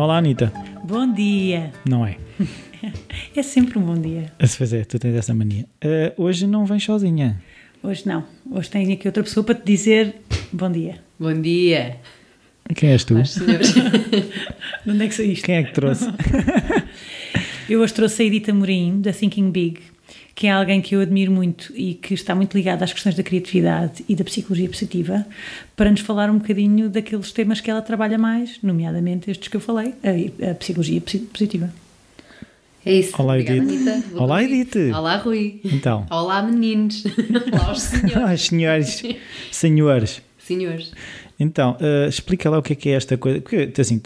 Então, olá, Anitta. Bom dia. Não é? É sempre um bom dia. Se fazer, tu tens essa mania. Uh, hoje não vens sozinha. Hoje não. Hoje tenho aqui outra pessoa para te dizer bom dia. Bom dia. Quem és tu? Senhores. De onde é que saíste? Quem é que trouxe? Eu hoje trouxe a Edita Morim, da Thinking Big, que é alguém que eu admiro muito e que está muito ligada às questões da criatividade e da psicologia positiva, para nos falar um bocadinho daqueles temas que ela trabalha mais, nomeadamente estes que eu falei, a, a psicologia posi- positiva. É isso. Olá, Obrigada, Edith. Vou Olá. Edith. Olá, Rui. Então. Olá, meninos. Olá, os senhores. Senhores, senhores. Senhores. Então, uh, explica lá o que é que é esta coisa. Porque, assim,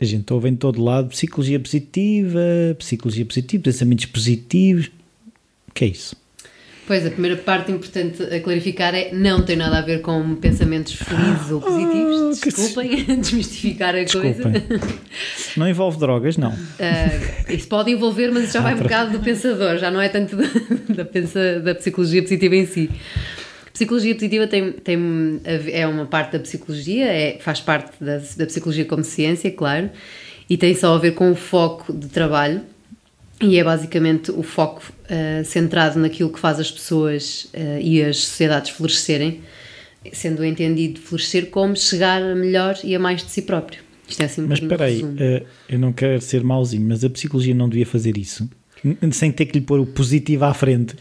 a gente ouve em todo lado psicologia positiva, psicologia positiva, pensamentos positivos. Que é isso? Pois, a primeira parte importante a clarificar é não tem nada a ver com pensamentos felizes ou positivos. Ah, Desculpem, desmistificar a coisa. Desculpem. Não envolve drogas, não. Ah, isso pode envolver, mas isso já vai um bocado do pensador, já não é tanto da, da, da psicologia positiva em si. Psicologia positiva tem, tem, é uma parte da psicologia, é, faz parte da, da psicologia como ciência, claro, e tem só a ver com o foco de trabalho, e é basicamente o foco ah, centrado naquilo que faz as pessoas ah, e as sociedades florescerem, sendo entendido florescer como chegar a melhor e a mais de si próprio. Isto é assim um Mas espera aí, eh, eu não quero ser mauzinho, mas a psicologia não devia fazer isso. Sem ter que lhe pôr o positivo à frente.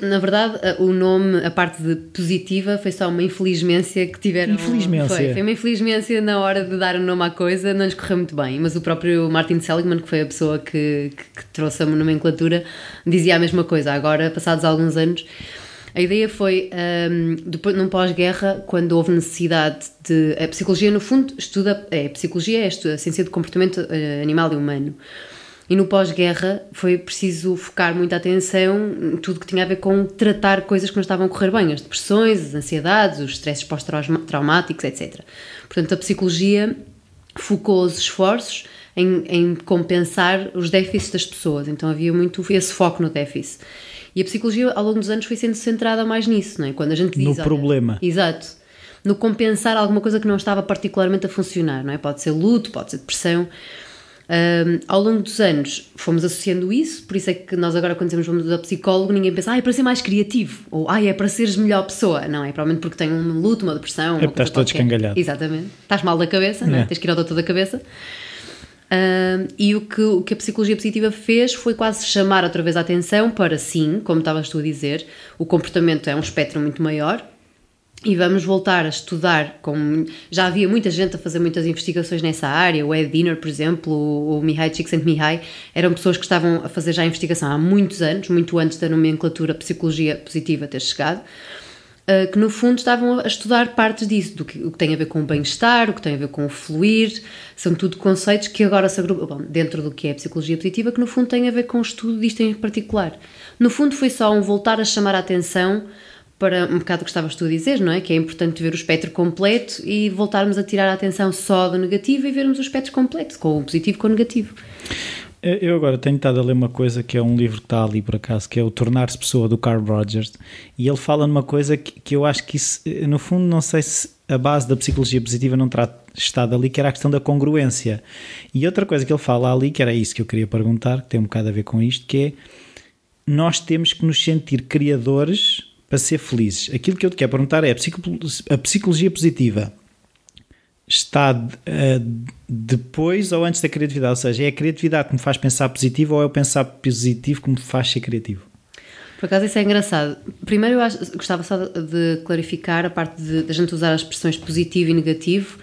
Na verdade, o nome, a parte de positiva, foi só uma infelizmência que tiveram. Infelizmência. Foi, foi uma infelizmência na hora de dar o nome à coisa, não lhes correu muito bem. Mas o próprio Martin Seligman, que foi a pessoa que, que, que trouxe a nomenclatura, dizia a mesma coisa. Agora, passados alguns anos. A ideia foi, hum, depois, num pós-guerra, quando houve necessidade de. A psicologia, no fundo, estuda. É, a psicologia é a ciência do comportamento eh, animal e humano. E no pós-guerra foi preciso focar muita atenção em tudo que tinha a ver com tratar coisas que não estavam a correr bem, as depressões, as ansiedades, os stresses pós-traumáticos, etc. Portanto, a psicologia focou os esforços em, em compensar os déficits das pessoas. Então havia muito esse foco no déficit. E a psicologia, ao longo dos anos, foi sendo centrada mais nisso, não é? Quando a gente diz. No problema. Exato. No compensar alguma coisa que não estava particularmente a funcionar, não é? Pode ser luto, pode ser depressão. Ahm, ao longo dos anos fomos associando isso, por isso é que nós agora quando dizemos vamos ao psicólogo ninguém pensa, ah, é para ser mais criativo, ou ah, é para seres melhor pessoa. Não, é provavelmente porque tem um luto, uma depressão. É estás todo escangalhado. Exatamente. Estás mal da cabeça, é? É. tens que ir ao doutor da cabeça. Ahm, e o que, o que a psicologia positiva fez foi quase chamar outra vez a atenção para sim, como estavas tu a dizer, o comportamento é um espectro muito maior e vamos voltar a estudar. Com, já havia muita gente a fazer muitas investigações nessa área, o Ed Diner, por exemplo, o, Mihai Csikszentmihalyi, eram pessoas que estavam a fazer já investigação há muitos anos, muito antes da nomenclatura psicologia positiva ter chegado. Uh, que no fundo estavam a estudar partes disso, do que, o que tem a ver com o bem-estar, o que tem a ver com o fluir, são tudo conceitos que agora se agrupam bom, dentro do que é a psicologia positiva, que no fundo tem a ver com o estudo disto em particular. No fundo foi só um voltar a chamar a atenção para um bocado o que estavas tu a dizer, não é? Que é importante ver o espectro completo e voltarmos a tirar a atenção só do negativo e vermos o espectro completo, com o positivo com o negativo. Eh, Eu agora tenho estado a ler uma coisa que é um livro que está ali por acaso, que é o Tornar-se Pessoa do Carl Rogers, e ele fala numa coisa que, que eu acho que isso, eh, no fundo, não sei se a base da psicologia positiva não terá estado ali, que era a questão da congruência. E outra coisa que ele fala ali, que era isso que eu queria perguntar, que tem um bocado a ver com isto, que é nós temos que nos sentir criadores para ser felizes. Aquilo que eu te quero perguntar é a psico- a psicologia positiva está eh, depois ou antes da criatividade? Ou seja, é a criatividade que me faz pensar positivo ou é o pensar positivo que me faz ser criativo? Por acaso isso é engraçado. Primeiro eu acho- gostava só de clarificar a parte de, de a gente usar as expressões positivo e negativo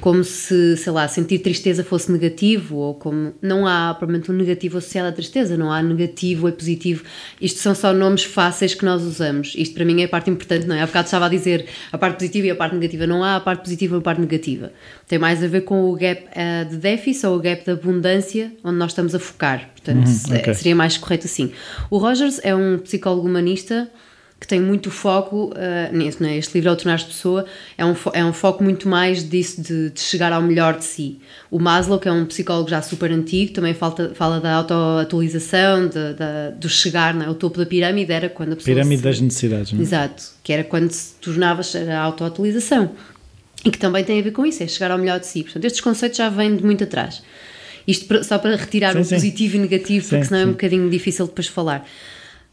como se, sei lá, sentir tristeza fosse negativo ou como não há propriamente um negativo associado à tristeza, não há negativo e positivo. Isto são só nomes fáceis que nós usamos. Isto para mim é a parte importante, não é? Há bocado estava a dizer a parte positiva e a parte negativa. Não há a parte positiva e a parte negativa. Tem mais a ver com o gap eh, de déficit ou o gap de abundância onde nós estamos a focar. Portanto, Uhum, ok. seria mais correto assim. O Rogers é um psicólogo humanista que tem muito foco uh, nisso, né? este livro ao tornar-se pessoa é um, é um foco muito mais disso de, de chegar ao melhor de si o Maslow que é um psicólogo já super antigo também falta, fala da autoatualização do chegar né? o topo da pirâmide era quando a pessoa Pirâmide se- das necessidades. não é? Exato, que era quando se tornava a autoatualização. e que também tem a ver com isso, é chegar ao melhor de si. Portanto, estes conceitos já vêm de muito atrás. Isto só para retirar Sim, o sim. positivo e negativo, porque Sim, senão é um bocadinho difícil depois falar.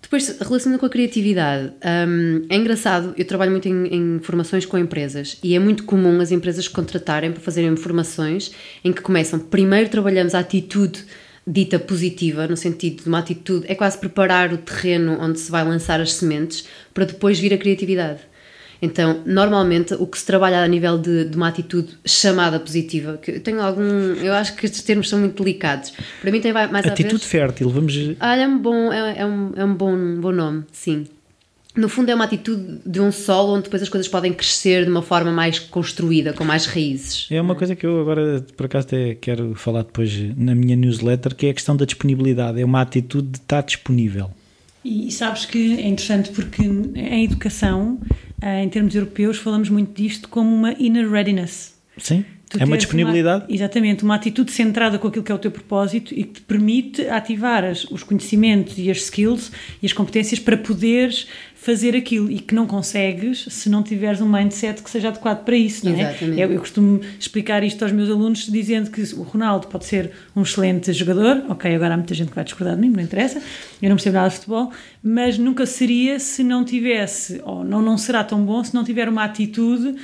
Depois, relacionando com a criatividade, hum, é engraçado, eu trabalho muito em, em formações com empresas e é muito comum as empresas contratarem para fazerem formações em que começam, primeiro trabalhamos a atitude dita positiva, no sentido de uma atitude, é quase preparar o terreno onde se vai lançar as sementes para depois vir a criatividade. Então, normalmente, o que se trabalha a nível de, de uma atitude chamada positiva, que eu tenho algum. Eu acho que estes termos são muito delicados. Para mim, tem mais a ver. Atitude fértil, vamos. Olha, é um bom, é, é um, é um bom, bom nome, sim. No fundo, é uma atitude de um solo onde depois as coisas podem crescer de uma forma mais construída, com mais raízes. É uma coisa que eu agora, por acaso, até quero falar depois na minha newsletter, que é a questão da disponibilidade. É uma atitude de estar disponível. E sabes que é interessante porque em educação, em termos europeus, falamos muito disto como uma inner readiness. Sim? Tu é uma disponibilidade. exatamente, uma atitude centrada com aquilo que é o teu propósito e que te permite ativar as- os conhecimentos e as skills e as competências para poderes fazer aquilo e que não consegues se não tiveres um mindset que seja adequado para isso, não é? Exatamente. Eu, eu costumo explicar isto aos meus alunos dizendo que o Ronaldo pode ser um excelente jogador, ok, agora há muita gente que vai discordar de mim, não interessa, eu não percebo nada de futebol, mas nunca seria se não tivesse, ou não, não será tão bom se não tiver uma atitude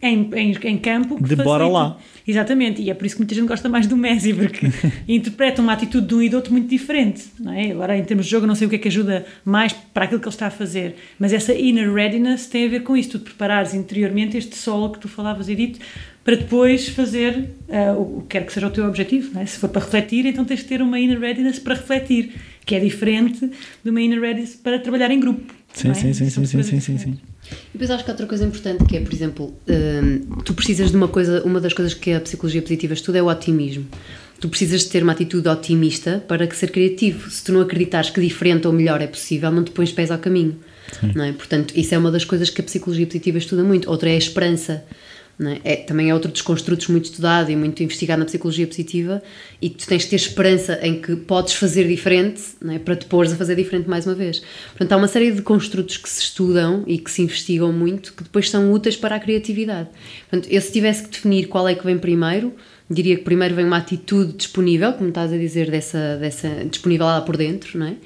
em, em, em campo De bora lá. Exatamente, e é por isso que muita gente gosta mais do Messi, porque interpreta uma atitude de um e do outro muito diferente. Não é? Agora, em termos de jogo, não sei o que é que ajuda mais para aquilo que ele está a fazer, mas essa inner readiness tem a ver com isso, tu te preparares interiormente este solo que tu falavas, Edith, para depois fazer ah, o que quer que seja o teu objetivo. Não é? Se for para refletir, então tens de ter uma inner readiness para refletir, que é diferente de uma inner readiness para trabalhar em grupo. Sim, é? sim, sim, sim, sim, sim, sim, sim. E depois acho que há outra coisa importante que é, por exemplo, hum, tu precisas de uma coisa, uma das coisas que a psicologia positiva estuda é o otimismo. Tu precisas de ter uma atitude otimista para que ser criativo. Se tu não acreditares que diferente ou melhor é possível, não te pões pés ao caminho. Não é? Portanto, isso é uma das coisas que a psicologia positiva estuda muito. Outra é a esperança. É? É, também é outro dos construtos muito estudado e muito investigado na psicologia positiva e tu tens de ter esperança em que podes fazer diferente é? para te pôres a fazer diferente mais uma vez. Portanto, há uma série de construtos que se estudam e que se investigam muito que depois são úteis para a criatividade. Portanto, eu se tivesse que definir qual é que vem primeiro, diria que primeiro vem uma atitude disponível, como estás a dizer, dessa, dessa disponível lá por dentro, não é?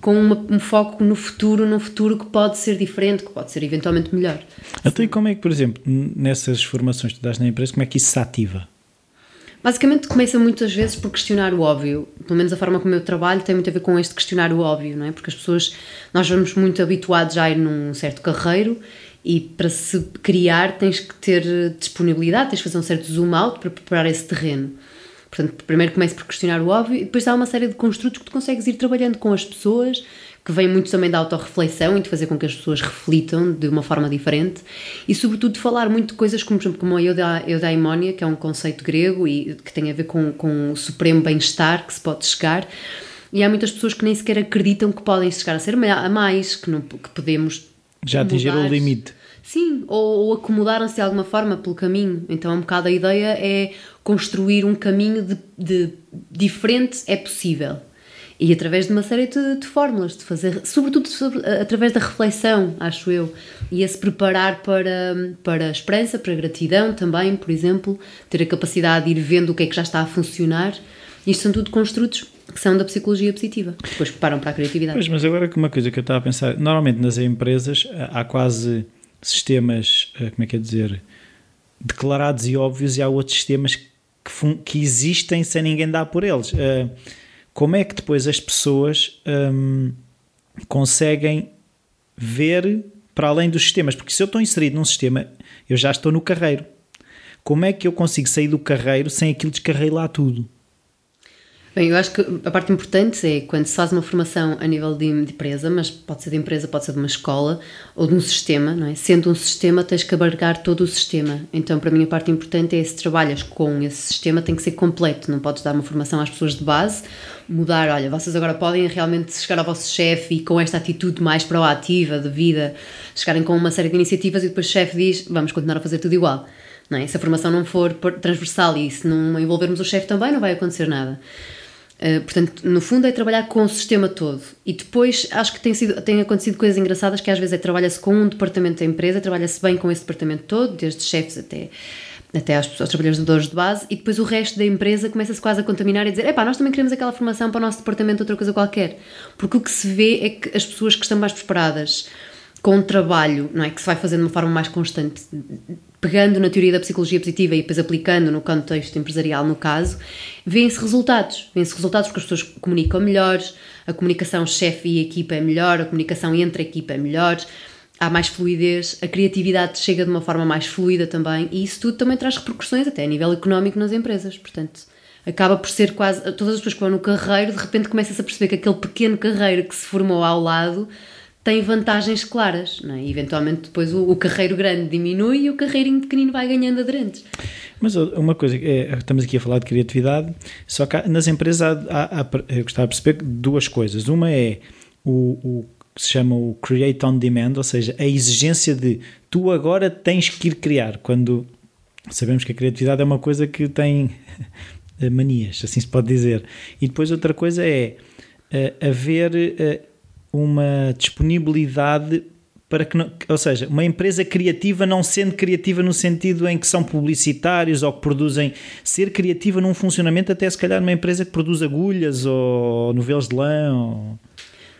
Com uma- um foco no futuro, num futuro que pode ser diferente, que pode ser eventualmente melhor. Então, e como é que, por exemplo, nessas formações que tu dás na empresa, como é que isso se ativa? Basicamente começa muitas vezes por questionar o óbvio. Pelo menos a forma como eu trabalho tem muito a ver com este questionar o óbvio, não é? Porque as pessoas, nós vamos muito habituados a ir num certo carreiro e para se criar tens que ter disponibilidade, tens que fazer um certo zoom out para preparar esse terreno. Portanto, primeiro começa por questionar o óbvio e depois há uma série de construtos que tu consegues ir trabalhando com as pessoas, que vem muito também da autorreflexão e de fazer com que as pessoas reflitam de uma forma diferente e, sobretudo, de falar muito de coisas como, por exemplo, como a euda- eudaimonia, que é um conceito grego e que tem a ver com, com o supremo bem-estar que se pode chegar. E há muitas pessoas que nem sequer acreditam que podem chegar a ser a mais, que, não, que podemos Já atingiram o limite. Sim, ou, ou acomodaram-se de alguma forma pelo caminho. Então, um bocado a ideia é construir um caminho de, de diferente é possível. E através de uma série de, de fórmulas, de fazer, sobretudo sobre- através da reflexão, acho eu, e a se preparar para, para a esperança, para a gratidão também, por exemplo, ter a capacidade de ir vendo o que é que já está a funcionar. Isto são tudo construtos que são da psicologia positiva, depois preparam para a criatividade. Pois, mas agora que uma coisa que eu estava a pensar, normalmente nas empresas há quase sistemas, eh, como é que é dizer, declarados e óbvios e há outros sistemas que, que existem sem ninguém dar por eles. Eh, Como é que depois as pessoas hum, conseguem ver para além dos sistemas? Porque se eu estou inserido num sistema, eu já estou no carreiro. Como é que eu consigo sair do carreiro sem aquilo descarreilar tudo? Bem, eu acho que a parte importante é quando se faz uma formação a nível de, empresa, mas pode ser de empresa, pode ser de uma escola ou de um sistema, não é? Sendo um sistema, tens que abarcar todo o sistema. Então, para mim, a parte importante é se trabalhas com esse sistema, tem que ser completo. Não podes dar uma formação às pessoas de base, mudar, olha, vocês agora podem realmente chegar ao vosso chefe e com esta atitude mais proativa de vida, chegarem com uma série de iniciativas e depois o chefe diz, vamos continuar a fazer tudo igual. Não é? Se a formação não for transversal e se não envolvermos o chefe também, não vai acontecer nada. Uh, portanto, no fundo é trabalhar com o sistema todo. E depois acho que tem, sido, tem acontecido coisas engraçadas que às vezes é trabalha-se com um departamento da empresa, trabalha-se bem com esse departamento todo, desde chefes até, até aos, aos trabalhadores de base, e depois o resto da empresa começa-se quase a contaminar e dizer: epá, nós também queremos aquela formação para o nosso departamento, outra coisa qualquer. Porque o que se vê é que as pessoas que estão mais preparadas com o trabalho, não é? Que se vai fazendo de uma forma mais constante, pegando na teoria da psicologia positiva e depois aplicando no contexto empresarial, no caso, vêem-se resultados. Vêem-se resultados porque as pessoas comunicam melhor, a comunicação chefe e equipa é melhor, a comunicação entre a equipa é melhor, há mais fluidez, a criatividade chega de uma forma mais fluida também e isso tudo também traz repercussões até a nível económico nas empresas. Portanto, acaba por ser quase. Todas as pessoas que vão no carreiro, de repente começas a perceber que aquele pequeno carreiro que se formou ao lado tem vantagens claras, não é? Eventualmente depois o, o, carreiro grande diminui e o carreirinho pequenino vai ganhando aderentes. Mas uma coisa, é, estamos aqui a falar de criatividade, só que nas empresas há, há, há, eu gostava de perceber duas coisas. Uma é o, o que se chama o create on demand, ou seja, a exigência de tu agora tens que ir criar, quando sabemos que a criatividade é uma coisa que tem manias, assim se pode dizer. E depois outra coisa é uh, haver uh, uma disponibilidade para que, não, ou seja, uma empresa criativa não sendo criativa no sentido em que são publicitários ou que produzem, ser criativa num funcionamento até se calhar uma empresa que produz agulhas ou novelos de lã ou...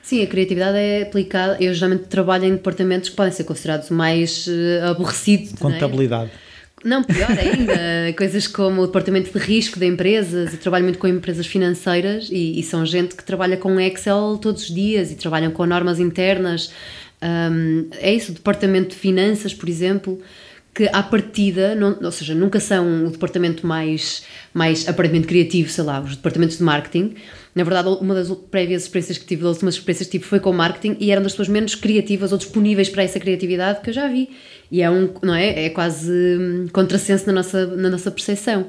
Sim, a criatividade é aplicada, eu geralmente trabalho em departamentos que podem ser considerados mais uh, aborrecidos. Contabilidade. Não, pior ainda, coisas como o departamento de risco de empresas, eu trabalho muito com empresas financeiras e, e, são gente que trabalha com Excel todos os dias e trabalham com normas internas. Um, é isso, o departamento de finanças, por exemplo, que à partida, não, ou seja, nunca são o departamento mais, mais aparentemente criativo, sei lá, os departamentos de marketing. Na verdade, uma das prévias experiências que tive, das últimas experiências que tive foi com marketing e eram das pessoas menos criativas ou disponíveis para essa criatividade que eu já vi. E é um, não é? É quase hum, contrassenso na nossa, na nossa percepção.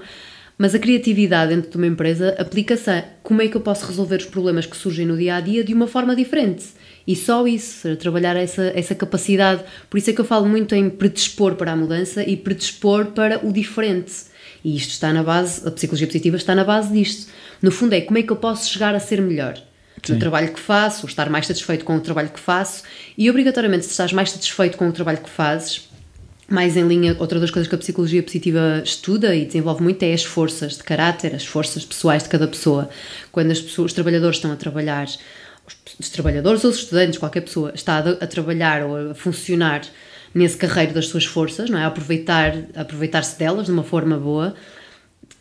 Mas a criatividade dentro de uma empresa aplica-se a como é que eu posso resolver os problemas que surgem no dia a dia de uma forma diferente. E só isso, trabalhar essa, essa capacidade. Por isso é que eu falo muito em predispor para a mudança e predispor para o diferente. E isto está na base, a psicologia positiva está na base disto. No fundo, é como é que eu posso chegar a ser melhor no trabalho que faço, ou estar mais satisfeito com o trabalho que faço. E obrigatoriamente, se estás mais satisfeito com o trabalho que fazes, mais em linha, outra das coisas que a psicologia positiva estuda e desenvolve muito é as forças de caráter, as forças pessoais de cada pessoa. Quando as pessoas, os trabalhadores estão a trabalhar, os trabalhadores ou os estudantes, qualquer pessoa, está a, trabalhar ou a funcionar nesse carreiro das suas forças, não é? A aproveitar, aproveitar-se delas de uma forma boa,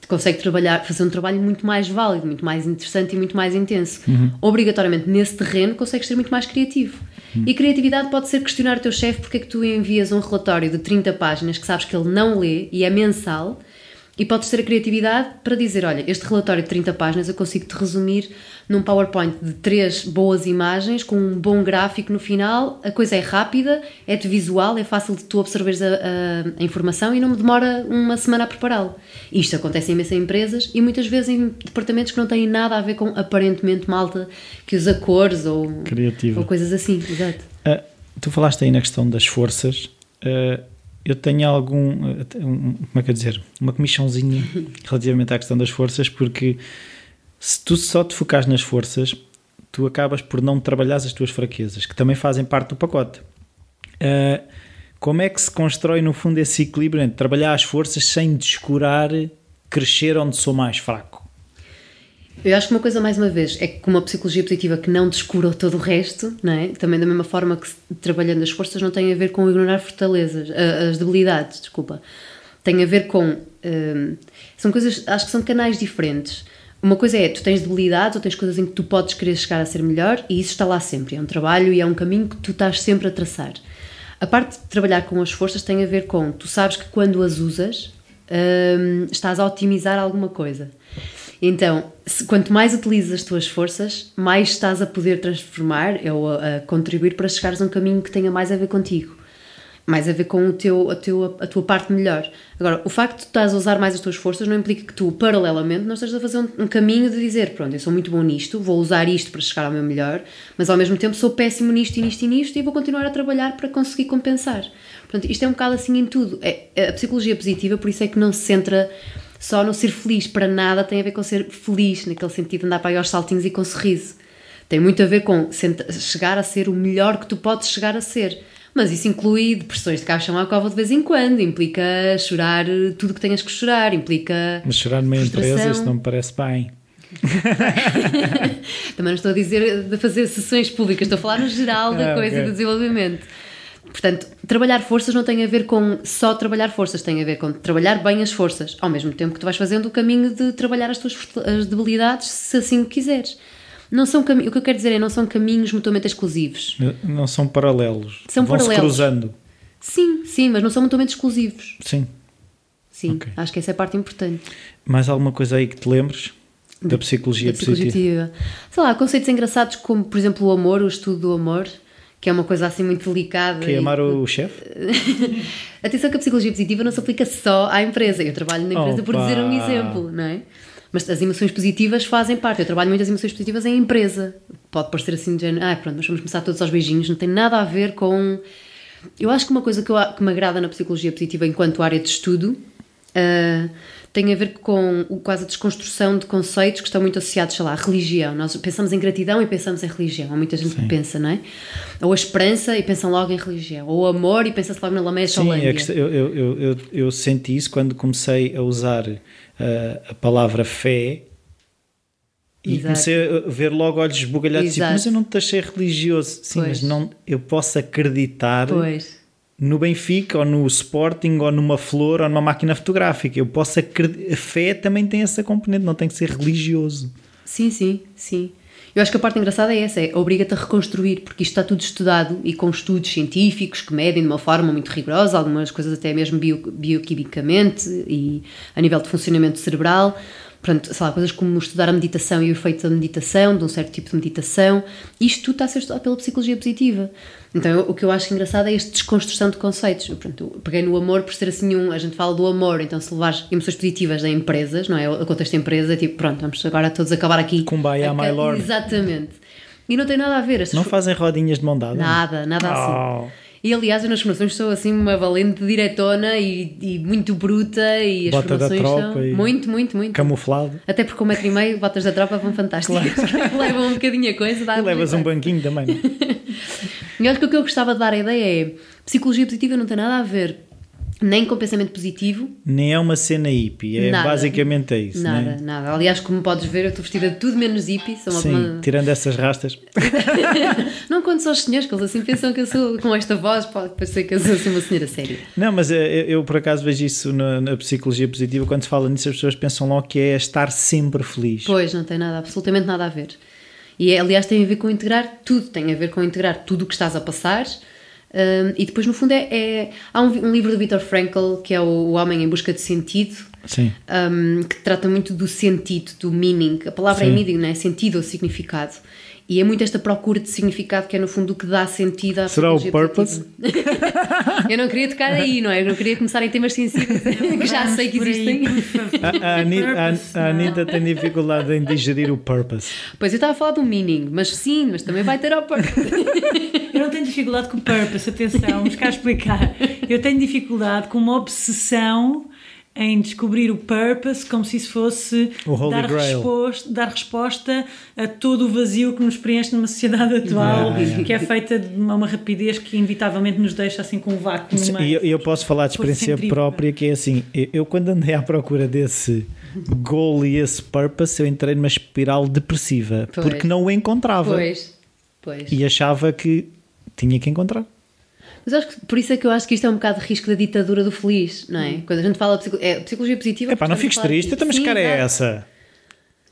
consegue trabalhar, fazer um trabalho muito mais válido, muito mais interessante e muito mais intenso. Uhum. Obrigatoriamente nesse terreno consegues ser muito mais criativo. Uhum. E criatividade pode ser questionar o teu chefe porque é que tu envias um relatório de 30 páginas que sabes que ele não lê e é mensal e podes ter a criatividade para dizer: olha, este relatório de 30 páginas eu consigo te resumir num PowerPoint de três boas imagens, com um bom gráfico no final. A coisa é rápida, é de visual, é fácil de tu observeres a, a, a informação e não me demora uma semana a prepará-lo. Isto acontece imenso em empresas e muitas vezes em departamentos que não têm nada a ver com aparentemente malta que usa cores ou, ou coisas assim. Exato. Uh, tu falaste aí na questão das forças. Uh, eu tenho algum, um, como é que eu dizer, uma comissãozinha relativamente à questão das forças, porque se tu só te focares nas forças, tu acabas por não trabalhar as tuas fraquezas, que também fazem parte do pacote. Uh, como é que se constrói no fundo esse equilíbrio entre trabalhar as forças sem descurar crescer onde sou mais fraco? Eu acho que uma coisa, mais uma vez, é que com uma psicologia positiva que não descura todo o resto, não é? também da mesma forma que trabalhando as forças não tem a ver com ignorar fortalezas, as debilidades, desculpa. Tem a ver com. Hum, são coisas, acho que são canais diferentes. Uma coisa é, tu tens debilidades ou tens coisas em que tu podes querer chegar a ser melhor e isso está lá sempre. É um trabalho e é um caminho que tu estás sempre a traçar. A parte de trabalhar com as forças tem a ver com, tu sabes que quando as usas, hum, estás a otimizar alguma coisa. Então, se, quanto mais utilizas as tuas forças, mais estás a poder transformar ou a, a contribuir para chegares a um caminho que tenha mais a ver contigo mais a ver com o teu, a, teu, a tua parte melhor. Agora, o facto de tu estás a usar mais as tuas forças não implica que tu, paralelamente, não estejas a fazer um, um, caminho de dizer: pronto, eu sou muito bom nisto, vou usar isto para chegar ao meu melhor, mas ao mesmo tempo sou péssimo nisto e nisto e nisto e vou continuar a trabalhar para conseguir compensar. Portanto, isto é um bocado assim em tudo. É, a psicologia positiva, por isso é que não se centra só no ser feliz. Para nada tem a ver com ser feliz, naquele sentido de andar para aí aos saltinhos e com um sorriso. Tem muito a ver com chegar a ser o melhor que tu podes chegar a ser. Mas isso inclui depressões de caixão à cova de vez em quando, implica chorar tudo que tenhas que chorar, implica. Mas chorar numa empresa, isso não me parece bem. Também não estou a dizer de fazer sessões públicas, estou a falar no geral da ah, coisa okay. do desenvolvimento. Portanto, trabalhar forças não tem a ver com só trabalhar forças, tem a ver com trabalhar bem as forças, ao mesmo tempo que tu vais fazendo o caminho de trabalhar as tuas as debilidades, se assim o quiseres. Não são. O que eu quero dizer é não são caminhos mutuamente exclusivos. Não são paralelos. São Vão paralelos. cruzando. Sim, sim, mas não são mutuamente exclusivos. Sim. Sim, okay. acho que essa é a parte importante. Mais alguma coisa aí que te lembres? Da psicologia, da psicologia positiva. Sei lá, conceitos engraçados como, por exemplo, o amor, o estudo do amor, que é uma coisa assim muito delicada. Que é amar o chefe? Atenção que a psicologia positiva não se aplica só à empresa. Eu trabalho na empresa Opa. por dizer um exemplo, não é? Mas as emoções positivas fazem parte. Eu trabalho muitas emoções positivas em empresa. Pode parecer assim de género, ah, pronto, nós vamos começar todos aos beijinhos. Não tem nada a ver com. Eu acho que uma coisa que, eu, que me agrada na psicologia positiva enquanto área de estudo. Uh, tem a ver com quase a desconstrução de conceitos que estão muito associados, sei lá, à religião. Nós pensamos em gratidão e pensamos em religião. Há muita gente Sim. que pensa, não é? Ou a esperança e pensam logo em religião. Ou o amor e pensa-se logo na Lamecha Sim, é eu, eu, eu, eu, senti isso quando comecei a usar uh, a palavra fé e Exato. comecei a ver logo olhos esbugalhados, tipo, mas eu não te achei religioso. Sim, pois. mas não, eu posso acreditar pois no Benfica, ou no Sporting, ou numa flor, ou numa máquina fotográfica. Eu posso acreditar. A fé também tem essa componente, não tem que ser religioso. Sim, sim, sim. Eu acho que a parte engraçada é essa, é obriga-te a reconstruir, porque isto está tudo estudado e com estudos científicos que medem de uma forma muito rigorosa, algumas coisas até mesmo bio, bioquimicamente e a nível de funcionamento cerebral. Portanto, sei lá, coisas como estudar a meditação e o efeito da meditação, de um certo tipo de meditação, isto tudo está a ser estudado pela psicologia positiva. Então, eu, o que eu acho engraçado é esta desconstrução de conceitos. Eu, pronto, eu peguei no amor por ser assim um. A gente fala do amor, então se levares emoções positivas em empresas, não é? O contexto de empresa é tipo, pronto, vamos agora todos acabar aqui. Kumbaya, my lord. Exatamente. E não tem nada a ver. Não fazem rodinhas de mão dada? Nada, nada oh. assim. E aliás, eu nas formações sou assim uma valente diretona e, e muito bruta e as Bota formações são muito, muito, muito. Camuflado. Até porque com um metro e meio, botas da tropa vão fantásticas. Claro. Levam um bocadinho a coisa. Dá e levas um banquinho também. e acho que o que eu gostava de dar a ideia é psicologia positiva não tem nada a ver nem com pensamento positivo. Nem é uma cena hippie, é nada, basicamente é isso. Nada, né? nada. Aliás, como podes ver, eu estou vestida de tudo menos hippie. Sou uma, Sim, uma... tirando essas rastas. não conto só os senhores, que eles assim pensam que eu sou com esta voz, pode parecer que eu sou assim uma senhora séria. Não, mas eu, eh, eu por acaso vejo isso na, na, psicologia positiva, quando se fala nisso, as pessoas pensam logo que é estar sempre feliz. Pois, não tem nada, absolutamente nada a ver. E aliás, tem a ver com integrar tudo, tem a ver com integrar tudo o que estás a passar um, e depois, no fundo, é, é há um, um, livro do Viktor Frankl que é o, o Homem em Busca de Sentido, um, que trata muito do sentido, do meaning. A palavra Sim. é meaning, não é? Sentido ou significado. E é muito esta procura de significado que é, no fundo, o que dá sentido à Será o purpose? eu não queria tocar aí, não é? Eu não queria começar em temas sensíveis que já sei que existem. a, a, Anitta, a, a Anitta tem dificuldade em digerir o purpose. Pois eu estava a falar do meaning, mas sim, mas também vai ter o purpose. eu não tenho dificuldade com o purpose, atenção, vamos cá explicar. Eu tenho dificuldade com uma obsessão em descobrir o purpose como se isso fosse dar resposta, dar resposta a todo o vazio que nos preenche numa sociedade atual yeah. que é feita de uma, uma, rapidez que inevitavelmente nos deixa assim com um vácuo e eu, eu, posso falar de experiência própria que é assim, eu, eu, quando andei à procura desse goal e esse purpose eu entrei numa espiral depressiva pois. porque não o encontrava pois. Pois. e achava que tinha que encontrar mas acho que, por isso é que eu acho que isto é um bocado de risco da ditadura do feliz, não é? Hum. Quando a gente fala psicologia, é, psicologia positiva. É pá, não fiques triste, então, mas que cara é essa?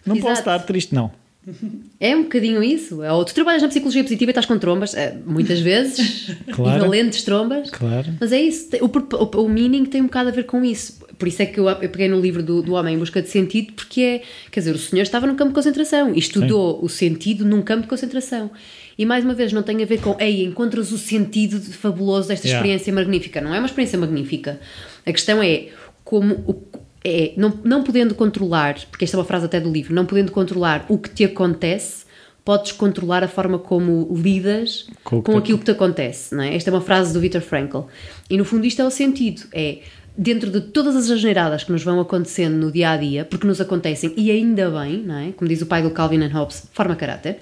Não exato. posso estar triste, não. É um bocadinho isso. Ou tu trabalhas na psicologia positiva e estás com trombas, é, muitas vezes, claro. valentes trombas. Claro. Mas é isso. O, o, o, meaning tem um bocado a ver com isso. Por isso é que eu, eu peguei no livro do, do Homem em Busca de Sentido, porque é. Quer dizer, o senhor estava num campo de concentração e estudou Sim. o sentido num campo de concentração. E mais uma vez, não tem a ver com, ei, encontras o sentido fabuloso desta yeah. experiência magnífica. Não é uma experiência magnífica. A questão é como. O, é, não, não podendo controlar, porque esta é uma frase até do livro, não podendo controlar o que te acontece, podes controlar a forma como lidas com, com aquilo que te acontece, não é? Esta é uma frase do Viktor Frankl. E no fundo isto é o sentido, é dentro de todas as asneiradas que nos vão acontecendo no dia a dia, porque nos acontecem e ainda bem, não é? Como diz o pai do Calvin and Hobbes, forma caráter.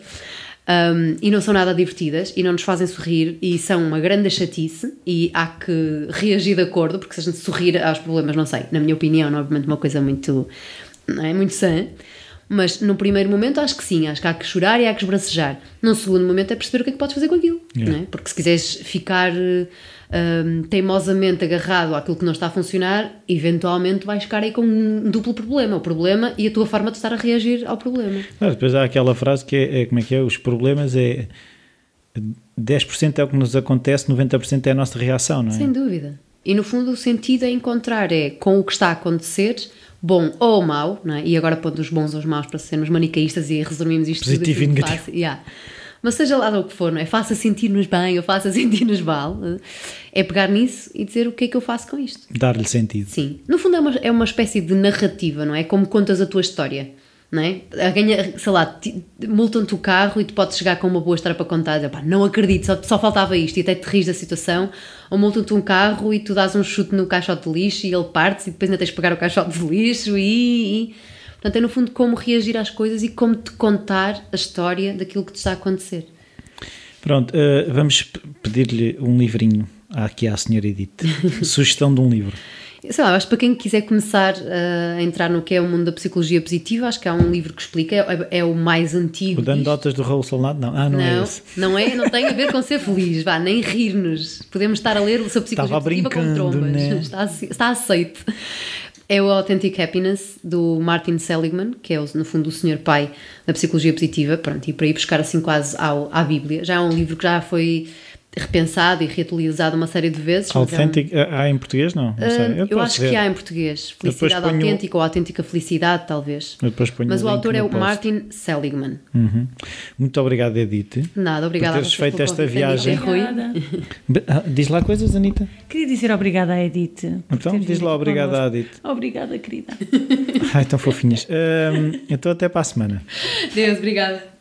Um, e não são nada divertidas e não nos fazem sorrir e são uma grande chatice e há que reagir de acordo, porque se a gente sorrir aos problemas, não sei, na minha opinião, não é obviamente uma coisa muito, não é, muito sã, mas no primeiro momento acho que sim, acho que há que chorar e há que esbracejar. Num segundo momento é perceber o que é que podes fazer com aquilo, Yeah. é? porque se quiseres ficar um, teimosamente agarrado àquilo que não está a funcionar, eventualmente vais ficar aí com um duplo problema, o problema e a tua forma de estar a reagir ao problema. Mas depois há aquela frase que é, é como é que é? Os problemas é 10% é o que nos acontece, 90% é a nossa reação, não é? Sem dúvida. E no fundo o sentido é encontrar é com o que está a acontecer, bom ou mau, não é? e agora pondo os bons ou os maus para sermos manicaístas e resumirmos isto Positivo tudo e aquilo que negativo. yeah. Mas seja lá o que for, não é? Faça sentir-nos bem ou faça sentir-nos mal, é pegar nisso e dizer o que é que eu faço com isto. Dar-lhe sentido. Sim. No fundo é uma, é uma espécie de narrativa, não é? Como contas a tua história, não é? A ganha, sei lá, multam-te o carro e tu podes chegar com uma boa história para contar, dizer, não acredito, só, só faltava isto e até te rires da situação. Ou multam-te um carro e tu dás um chute no caixote de lixo e ele parte e depois ainda tes de pegar o caixote de lixo e... e... Portanto, é no fundo como reagir às coisas e como te contar a história daquilo que te está a acontecer. Pronto, eh, vamos pedir-lhe um livrinho aqui à senhora Edith. Sugestão de um livro. Sei lá, acho que para quem quiser começar uh, a entrar no que é o mundo da psicologia positiva, acho que há um livro que explica, é, é o mais antigo. O dando notas do Raul Solnado? Não, ah, não, é Não, esse. não é, não tem a ver com ser feliz, vá, nem rir-nos. Podemos estar a ler sobre psicologia Estava positiva com trombas. né? Está, está aceito. É o Authentic Happiness do Martin Seligman, que é no fundo o senhor pai da psicologia positiva, pronto, e para ir buscar assim quase ao, à Bíblia. Já é um livro que já foi repensado e reatualizado uma série de vezes. mas é um- Authentic, ah, há em português? Não, não sei. ah, eu posso acho ver. que há em português. Felicidade ponho- autêntica ou autêntica felicidade, talvez. Eu depois ponho Mas o o autor é o post. Martin Seligman. Uhum. Muito obrigado, Edith. Nada, obrigada Por teres feito esta convite, viagem. Obrigada. Be- ah, Diz lá coisas, Anitta. Queria dizer obrigada à Edith. Então, diz lá aqui obrigado à. Edith. Obrigada, querida. Ai, tão fofinhas. Ahm, então, até para a semana. Deus, obrigada.